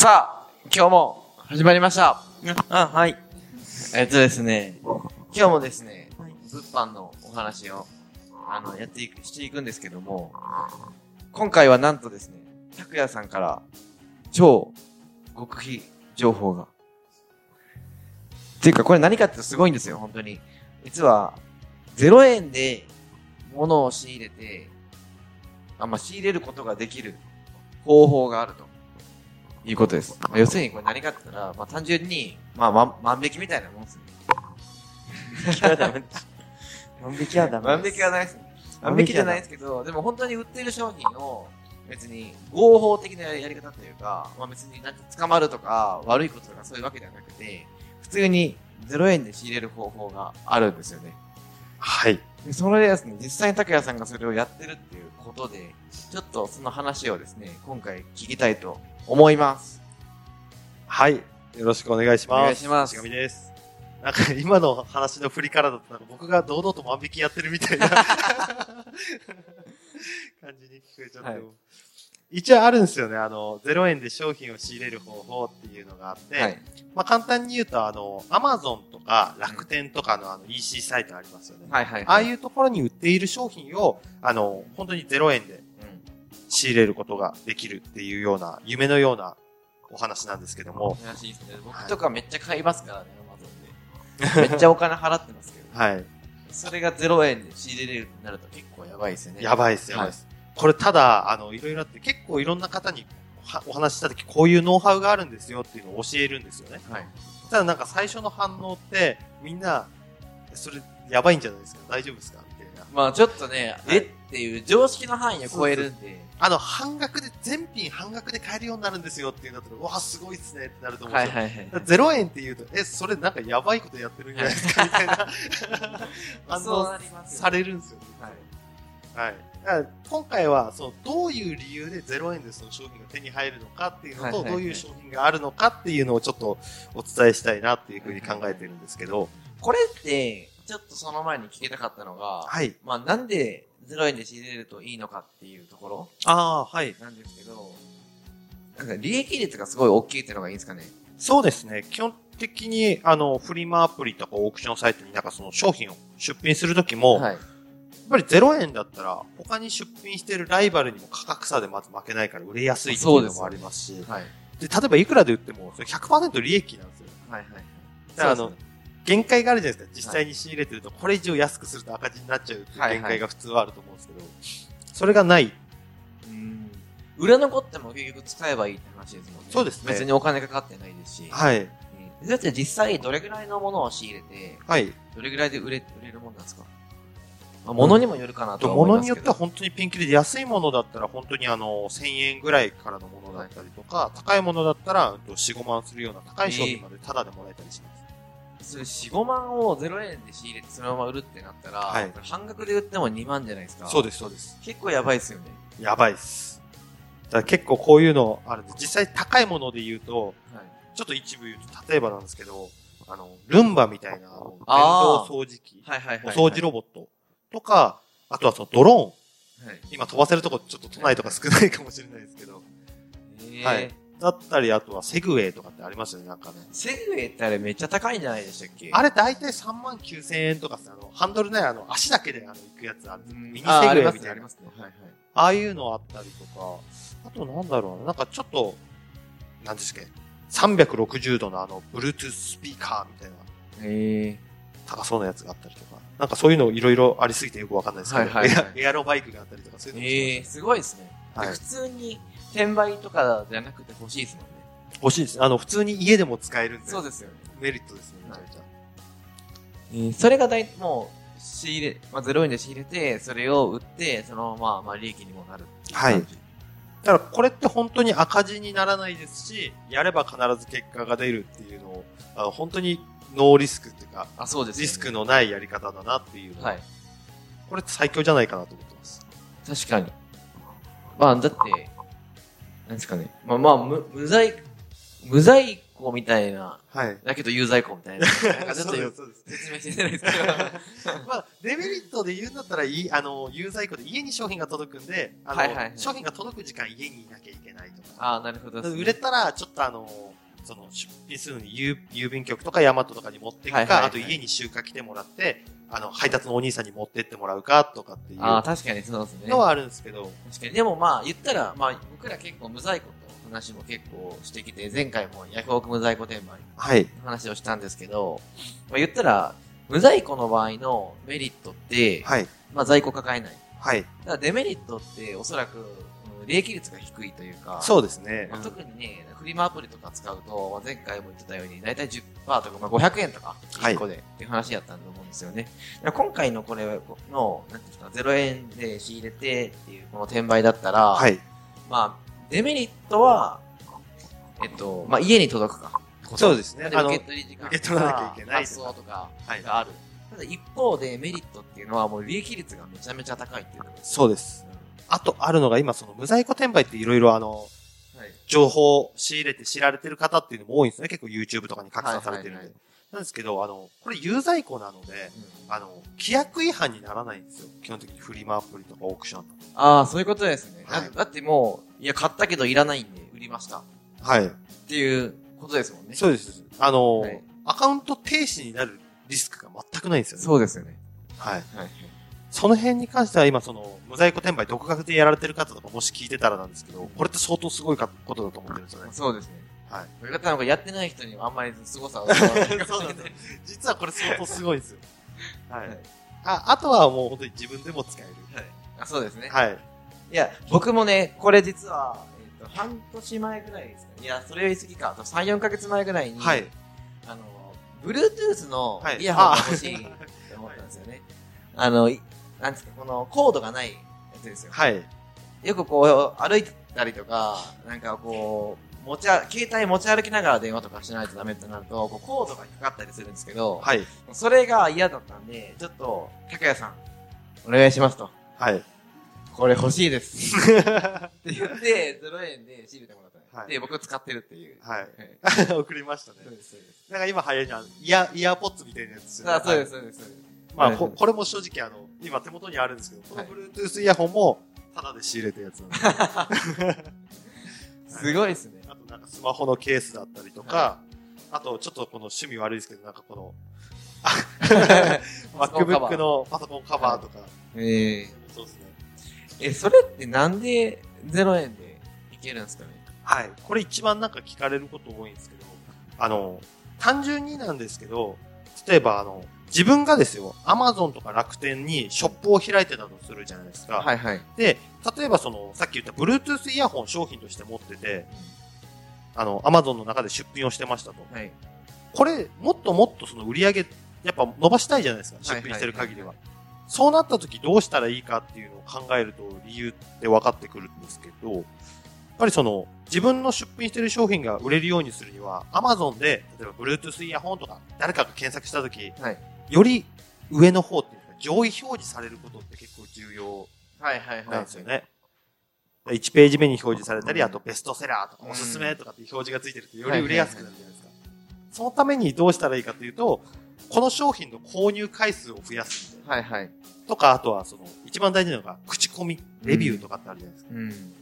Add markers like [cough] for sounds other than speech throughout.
さあ、今日も始まりました。あ、はい。えっとですね、今日もですね、物販のお話を、あの、やっていく、していくんですけども、今回はなんとですね、拓也さんから、超極秘情報が。っていうか、これ何かってすごいんですよ、本当に。実は、0円で物を仕入れて、あ、まあ、仕入れることができる方法があると。いうことです。まあ要するにこれ何かって言ったら、まあ単純に、まあ、ま、万引きみたいなもんですね。万引きはダメ。万引きはダメ。万引きはないです。万引きじゃないですけど、でも本当に売ってる商品を、別に合法的なやり方というか、まあ別になんて捕まるとか悪いこととかそういうわけではなくて、普通に0円で仕入れる方法があるんですよね。はい。でそれでですね、実際に拓也さんがそれをやってるっていうことで、ちょっとその話をですね、今回聞きたいと思います。はい。よろしくお願いします。お願いしますしがみです。なんか今の話の振りからだとなんか僕が堂々と万引きやってるみたいな [laughs] 感じに聞こえちゃって、はい一応あるんですよね。あの、0円で商品を仕入れる方法っていうのがあって、はい。まあ簡単に言うと、あの、アマゾンとか楽天とかのあの EC サイトありますよね。はいはい、はい。ああいうところに売っている商品を、あの、本当に0円でうん。仕入れることができるっていうような、夢のようなお話なんですけども、らしいですね。僕とかめっちゃ買いますからね、アマゾンで。めっちゃお金払ってますけど。はい。それが0円で仕入れれるようになると結構やばいですよね。やばいです、やばいです。これただ、あの、いろいろあって、結構いろんな方にはお話ししたとき、こういうノウハウがあるんですよっていうのを教えるんですよね。はい。ただなんか最初の反応って、みんな、それやばいんじゃないですか？大丈夫ですか？みたいな。まあちょっとね、はいえっていう常識の範囲を超えるんで。あの、半額で、全品半額で買えるようになるんですよっていうんだったら、うわ、すごいっすねってなると思うんですよ。はいはいはい。0円って言うと、え、それなんかやばいことやってるんじゃないですかみたいな反 [laughs] そう応なりますよされるんですよ。はい。はい。だから今回は、その、どういう理由で0円でその商品が手に入るのかっていうのと、はいはいはいどういう商品があるのかっていうのをちょっとお伝えしたいなっていうふうに考えてるんですけど、これって、ちょっとその前に聞きたかったのが、はい。まあなんで0円で仕入れるといいのかっていうところああ、はい。なんですけど、なんか利益率がすごい大きいっていうのがいいんですかね？そうですね。基本的に、あの、フリマアプリとかオークションサイトになんかその商品を出品するときも、はい。やっぱり0円だったら、他に出品しているライバルにも価格差でまず負けないから売れやすいっていうのもありますし、はい。で例えばいくらで売っても、それ100%利益なんですよ。はいはい。だからあの限界があるじゃないですか。実際に仕入れてると、これ以上安くすると赤字になっちゃうっていうはい限界が普通はあると思うんですけど、それがない。うん売れ残っても結局使えばいいって話ですもんね。そうですね別にお金かかってないですし。はい。うんだって実際どれぐらいのものを仕入れて、はい。どれぐらいで売れ、売れるもんなんですかまあ、物にもよるかなと思い物ますけど。によっては本当にピンキリで安いものだったら本当にあの、1000円ぐらいからのものだったりとか、高いものだったらうんと4、5万するような高い商品までタダでもらえたりします。それ4、5万を0円で仕入れてそのまま売るってなったら、はい半額で売っても2万じゃないですか。そうです、そうです。結構やばいですよね。やばいです。だから結構こういうのあるんで、実際高いもので言うと、はい。ちょっと一部言うと、例えばなんですけど、あの、ルンバみたいな、電あ動ー掃除機、はいはいはい。お掃除ロボットとか、あとはそのドローン。はい。今飛ばせるとこちょっと都内とか少ないかもしれないですけど。えーはいだったり、あとはセグウェイとかってありますよね、なんかね。セグウェイってあれめっちゃ高いんじゃないでしたっけ？あれ大体3万9千円とかさ、あの、ハンドルね、あの、足だけであの、行くやつある。うんミニセグウェイみたいなますねありま。すね。はいはい。ああいうのあったりとか、あとなんだろうな、なんかちょっと、なんですっけ、360度のあの、Bluetooth スピーカーみたいなえ高そうなやつがあったりとか、なんかそういうのいろいろありすぎてよくわかんないですけど、はいはいはいエアエアロバイクがあったりとか、そういうのもえー、すごいですね。はい普通に転売とかじゃなくて欲しいですもんね。欲しいです。あの、普通に家でも使えるんで、そうですよね。メリットですね、めちゃめちゃ。えーそれが大もう、仕入れ、まあ、0円で仕入れて、それを売って、そのまま、まあ、利益にもなるっていうはい感じ。だからこれって本当に赤字にならないですし、やれば必ず結果が出るっていうのを、あの本当にノーリスクっていうか、あ、そうですよね。リスクのないやり方だなっていうのは、はい。これ最強じゃないかなと思ってます。確かに。まあ、だって、なんですかね。まあまあ、無無罪、無在個みたいな、はい。だけど有罪庫みたいな。なんかちょっと。[laughs] 説明してないですけど。[laughs] まあ、デメリットで言うんだったら、いい、あの、有罪庫で家に商品が届くんで、あの、はいはいはい商品が届く時間家にいなきゃいけないとか。ああ、なるほどね、売れたら、ちょっとあの、その、出品するのに郵郵便局とかヤマトとかに持っていくか、はいはいはいあと家に集荷来てもらって、あの、配達のお兄さんに持ってってもらうかとかっていうああ、確かにそうですね。のはあるんですけど、確かに。でもまあ、言ったら、まあ、僕ら結構無在庫と話も結構してきて、前回もヤフオク無在庫転売はい。の話をしたんですけど、まあ、言ったら、無在庫の場合のメリットって、はい。まあ在庫抱えない。はい。ただデメリットっておそらく、うん利益率が低いというか、そうですね。まあ、特にね、フリマアプリとか使うと、まあ、前回も言ってたように、だいたい10%とか、まあ、500円とか、はい1個で、っていう話やったと思うんですよね。今回のこれの、なんていうんですか、0円で仕入れてっていうこの転売だったら、はい。まあ、デメリットは、えっと、まあ、家に届くか。そうですね受け取り時間受け取らなきゃいけない発送とかはいがある。ただ一方でメリットっていうのはもう利益率がめちゃめちゃ高いっていうことです。そうです。あとあるのが今その無在庫転売っていろいろあの。情報を仕入れて知られてる方っていうのも多いんですね。結構 YouTube とかに拡散されてるんで。はいはいはいなんですけど、あの、これ有在庫なので、あの、規約違反にならないんですよ。基本的にフリマアプリとかオークションとああ、そういうことですね。はいだだってもう、いや、買ったけどいらないんで売りました。はい。ていうことですもんね。そうです。あの、はいアカウント停止になるリスクが全くないんですよね。そうですよね。はい。はい。その辺に関しては今その、無在庫転売独学でやられてる方とかもし聞いてたらなんですけど、これって相当すごいかことだと思ってるんですよね。そうですね。はい。これ方なんかやってない人にはあんまり凄さを伝わらないかもしれない。実はこれ相当すごいんですよ。は [laughs] はいい。あ、あとはもう本当に自分でも使える。あそうですね。はい。いや、僕もね、これ実は、えっ、と、半年前ぐらいですかね。いや、それより過ぎか。あと3、4ヶ月前ぐらいに、はい。あの、Bluetooth のはいイヤホンが欲しいって思ったんですよね。あの、いなんですか、このコードがないやつですよ。はい。よくこう、歩いたりとか、なんかこう、持ちあ、携帯持ち歩きながら電話とかしないとダメってなると、こうコードがかかったりするんですけど、はい。それが嫌だったんで、ちょっと、拓也さん、お願いしますと。はい。これ欲しいです。って言って、0円で仕入れてもらったね、はいで、僕使ってるっていう。はいはい。[laughs] 送りましたね。そうです、そうです。なんか今流行りのイヤ、イヤーポッツみたいなやつねあ、そうです、そうです、そうです。まあ、これも正直あの、今手元にあるんですけど、このはい Bluetooth イヤホンも、ただで仕入れたやつなんで。[laughs] すごいですね。あとなんかスマホのケースだったりとか、あとちょっとこの趣味悪いですけど、なんかこの、[laughs] MacBook のパソコンカバーとか、えそうですね。ー、え、それってなんで0円でいけるんですかね？はい。これ一番なんか聞かれること多いんですけど、あの、単純になんですけど、例えばあの、自分がですよ、Amazon とか楽天にショップを開いてたとするじゃないですか。はいはい。で、例えばその、さっき言った Bluetooth イヤホン商品として持ってて、あの、Amazon の中で出品をしてましたと。はい。これ、もっともっとその売り上げ、やっぱ伸ばしたいじゃないですか、出品してる限りは。そうなった時どうしたらいいかっていうのを考えると理由って分かってくるんですけど、やっぱりその、自分の出品してる商品が売れるようにするには、Amazon で、例えば Bluetooth イヤホンとか、誰かが検索した時、はい。より上の方っていうか、上位表示されることって結構重要はいはいはい。なんですよね。1ページ目に表示されたり、うんあとベストセラーとかうんおすすめとかって表示がついてるとより売れやすくなるじゃないですか。そのためにどうしたらいいかというと、この商品の購入回数を増やすみたいな。はいはい。とか、あとはその、一番大事なのが、口コミ、レビューとかってあるじゃないですか。うん。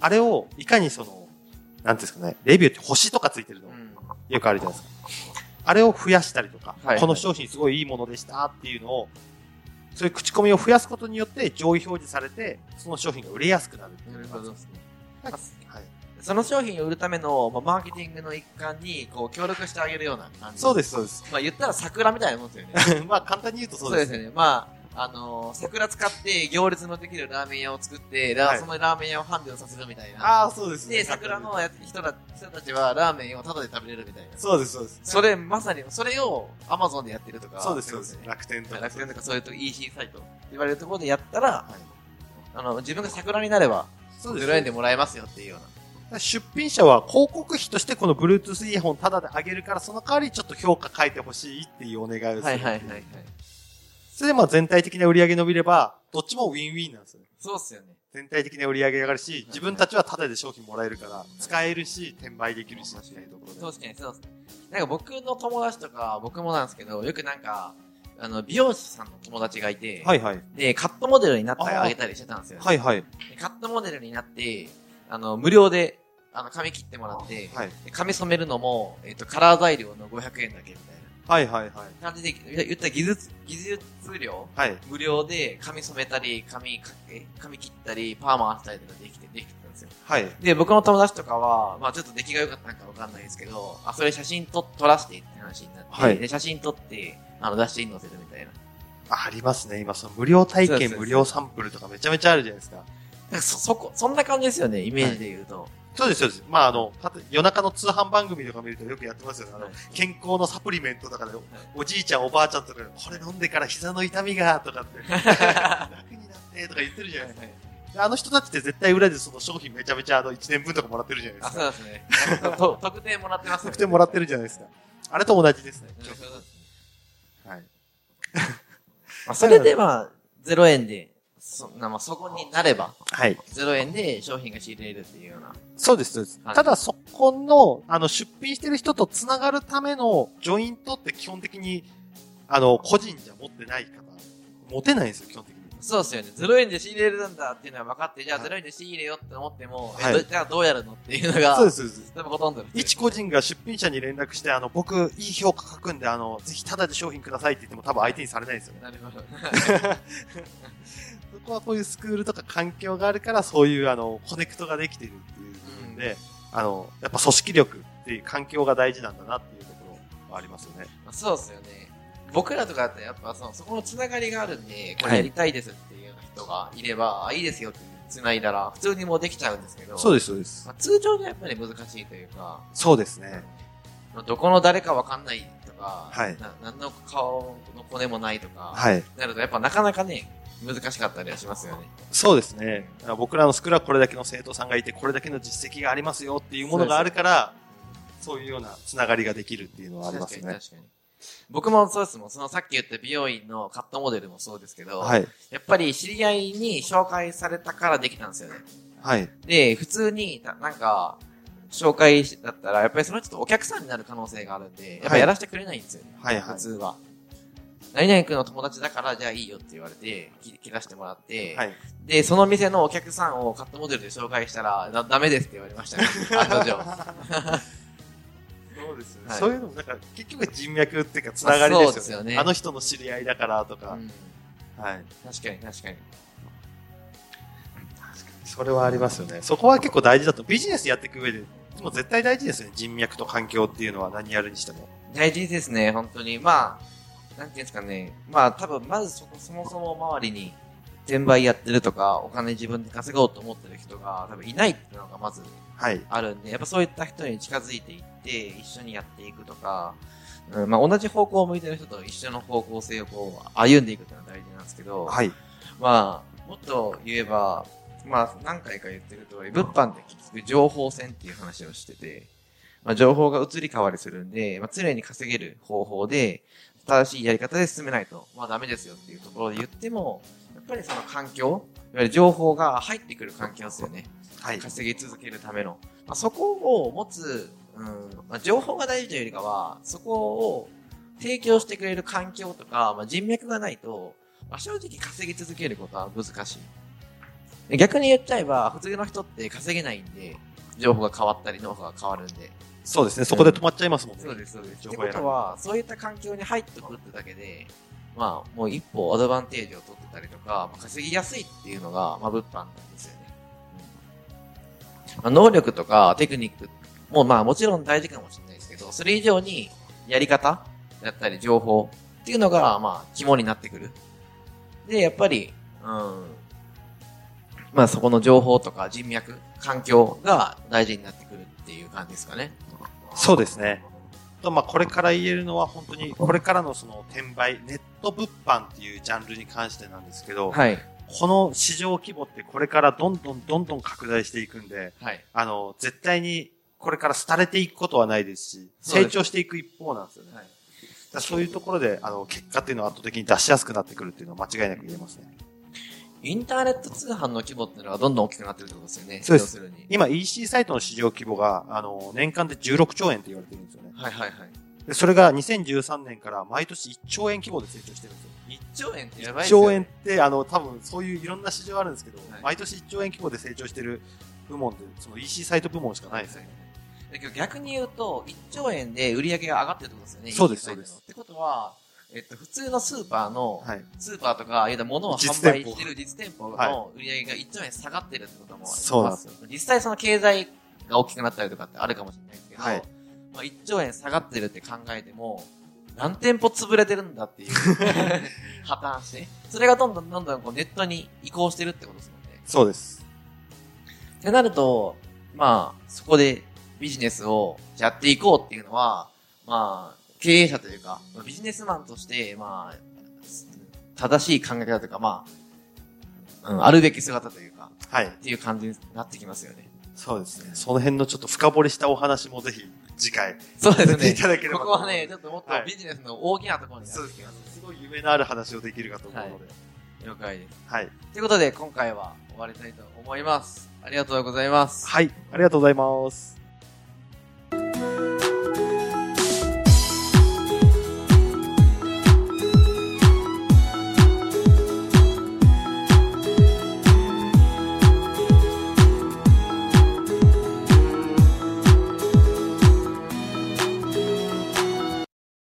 あれを、いかにその、なんていうんですかね、レビューって星とかついてるの、うんよくあるじゃないですか。あれを増やしたりとか、はいこの商品すごいいいものでしたっていうのを、そういう口コミを増やすことによって上位表示されて、その商品が売れやすくなるっていうなるほどですね。はい。その商品を売るための、まあ、マーケティングの一環に、こう、協力してあげるような感じ。そうです、そうです。まあ、言ったら桜みたいなもんですよね。[laughs] まあ簡単に言うとそうです。よね。まあ、あのー桜使って行列のできるラーメン屋を作って、ラはいそのラーメン屋を繁盛させるみたいな。ああ、そうですね。で、桜のや人ら人たちはラーメンをタダで食べれるみたいな。そうです、そうです。それ、まさに、それを Amazon でやってるとか。そうです、そうですね。。楽天とか。楽天とかそういうと EC サイト言われるところでやったら、はいあの、自分が桜になれば、そうです。0円でもらえますよっていうような。出品者は広告費としてこの Bluetooth イヤホンタダであげるから、その代わりちょっと評価書いてほしいっていうお願いをする。はいはいはいはい。それでまあ全体的な売り上げ伸びれば、どっちもウィンウィンなんですよね。そうっすよね。全体的に売り上げ上がるし、自分たちはタダで商品もらえるから、使えるし、転売できるし、みたいなところで。そうですね、そうですね。なんか僕の友達とか、僕もなんですけど、よくなんか、あの、美容師さんの友達がいて、はいはい。で、カットモデルになってあげたりしてたんですよ。はいはい。でカットモデルになって、あの、無料で、あの、髪切ってもらって、はい。で髪染めるのも、えっ、と、カラー材料の500円だけみたいはいはいはい。な感じで、言ったら技術、技術料はい。無料で髪染めたり、髪かけ、髪切ったり、パーマ当てたりとかできて、できてたんですよ。はい。で、僕の友達とかは、まあちょっと出来が良かったのかわかんないですけど、あ、それ写真撮、撮らしてって話になって、はいで、写真撮って、あの、出してに載せるみたいな。あありますね。今、その無料体験、無料サンプルとかめちゃめちゃあるじゃないですか。そ、そこ、そんな感じですよね、イメージで言うと。そうです、そうです。まあ、あの、夜中の通販番組とか見るとよくやってますよね。あのはい、健康のサプリメントとかで、おじいちゃん、おばあちゃんとかで、これ飲んでから膝の痛みが、とかって、楽になって、とか言ってるじゃないですか。であの人たちって絶対裏でその商品めちゃめちゃあの1年分とかもらってるじゃないであ、すか。そうですね。[laughs] 特典もらってますよね特典もらってるじゃないですか。あれと同じですね。うんはい。ま [laughs] あ、それでまあ、0円で、そなまあ、そこになれば、はい。0円で商品が仕入れるっていうような。そうです、そうです。はいただそこの、あの、出品してる人と繋がるためのジョイントって基本的に、あの、個人じゃ持ってない方、持てないんですよ、基本的に。そうですよね。0円で仕入れるんだっていうのは分かって、じゃあはい0円で仕入れようって思っても、はいじゃあどうやるのっていうのが、そうです、そうです。多分ほとんど一個人が出品者に連絡して、あの、僕、いい評価書くんで、あの、ぜひタダで商品くださいって言っても多分相手にされないんですよね。なるほど。[laughs] そこはこういうスクールとか環境があるから、そういう、あの、コネクトができてるっていう部分で、あの、やっぱ組織力っていう環境が大事なんだなっていうところはありますよね。まあそうですよね。僕らとかだってやっぱその、そこのつながりがあるんで、こはいれやりたいですっていう人がいれば、あ、いいですよって繋いだら、普通にもうできちゃうんですけど、そうです、そうですま。あ、通常でやっぱり難しいというか、そうですね。まあどこの誰かわかんないとか、はいな何の顔の骨もないとか、はい。なるとやっぱなかなかね、難しかったりはしますよね。そうですね。僕らのスクールはこれだけの生徒さんがいて、これだけの実績がありますよっていうものがあるから、そういうようなつながりができるっていうのはありますね。確かに確かに。僕もそうですもん。そのさっき言った美容院のカットモデルもそうですけど、はい。やっぱり知り合いに紹介されたからできたんですよね。はい。で、普通に、ななんか、紹介だったら、やっぱりその人とお客さんになる可能性があるんで、やっぱやらせてくれないんですよね。はいはい普通は。何々君の友達だから、じゃあいいよって言われて、切切らしてもらって、はい。で、その店のお客さんをカットモデルで紹介したら、だダメですって言われましたね。[laughs] 案の定。そうですね。はいそういうのも、なんか、結局人脈っていうか、つながりですよね。あそうですよねあの人の知り合いだからとか。うんはい。確かに確かに。それはありますよね。そこは結構大事だと。ビジネスやっていく上で、でも絶対大事ですよね。人脈と環境っていうのは何やるにしても。大事ですね、本当に。まあ、なんていうんですかね。まあ、多分、まずそこ、そもそも周りに、転売やってるとか、お金自分で稼ごうと思ってる人が多分いないっていうのがまずはい。あるんで、やっぱそういった人に近づいていって、一緒にやっていくとか、うん、まあ同じ方向を向いてる人と一緒の方向性をこう、歩んでいくっていうのは大事なんですけど、はい。まあ、もっと言えば、まあ何回か言ってる通り、物販って結局情報戦っていう話をしてて、まあ情報が移り変わりするんで、まあ常に稼げる方法で、正しいやり方で進めないと、まあダメですよっていうところで言っても、やっぱりその環境、いわゆる情報が入ってくる環境ですよね。はい。稼ぎ続けるための。まあ、そこを持つ、うん、まあ、情報が大事というよりかは、そこを提供してくれる環境とか、まあ、人脈がないと、まあ、正直稼ぎ続けることは難しい。で逆に言っちゃえば、普通の人って稼げないんで、情報が変わったり、ノウハウが変わるんで。そうですね。そこで止まっちゃいますもんね。そうです、そうです。ってことは、そういった環境に入ってくるってだけで、まあ、もう一歩アドバンテージを取ってたりとか、まあ、稼ぎやすいっていうのが、まあ、物販なんですよね。うんまあ、能力とかテクニックも、まあ、もちろん大事かもしれないですけど、それ以上に、やり方だったり、情報っていうのが、まあ、肝になってくる。で、やっぱり、うん、まあ、そこの情報とか人脈、環境が大事になってくる感じですかね。そうですね。と、まあ、これから言えるのは本当に、これからのその転売、ネット物販っていうジャンルに関してなんですけど、はい。この市場規模ってこれからどんどんどんどん拡大していくんで、はい。あの、絶対にこれから廃れていくことはないですし、成長していく一方なんですよね。はいそういうところで、あの、結果っていうのは圧倒的に出しやすくなってくるっていうのは間違いなく言えますね。インターネット通販の規模っていうのはどんどん大きくなってるってことですよね。そうです。今 EC サイトの市場規模が、あの、年間で16兆円って言われてるんですよね。はいはいはい。でそれが2013年から毎年1兆円規模で成長してるんですよ。1兆円ってやばい1ですよ、ね。兆円って、あの、多分そういういろんな市場あるんですけど、はい毎年1兆円規模で成長してる部門で、その EC サイト部門しかないですよね。逆に言うと、1兆円で売り上げが上がってるってことですよね。そうですそうですってことは、えっと、普通のスーパーの、はい。スーパーとか、いわ物を販売してる実店舗はいの売り上げが1兆円下がってるってこともありますそうです実際その経済が大きくなったりとかってあるかもしれないですけど、はいまあ、1兆円下がってるって考えても、何店舗潰れてるんだっていう [laughs] 破綻して、それがどんどんどんどんこうネットに移行してるってことですもんね。そうです。ってなると、まあ、そこでビジネスをやっていこうっていうのは、まあ、経営者というか、ビジネスマンとして、まあ、正しい考え方というか、まあ、うん、あるべき姿というか、はいっ。ていう感じになってきますよね。そうですね。その辺のちょっと深掘りしたお話もぜひ次回そうですねい。ただければことこはね、ちょっともっとはいビジネスの大きなところになそうですねす。。すごい夢のある話をできるかと思うので。了解です。はい。ということで、今回は終わりたいと思います。ありがとうございます。はい。ありがとうございます。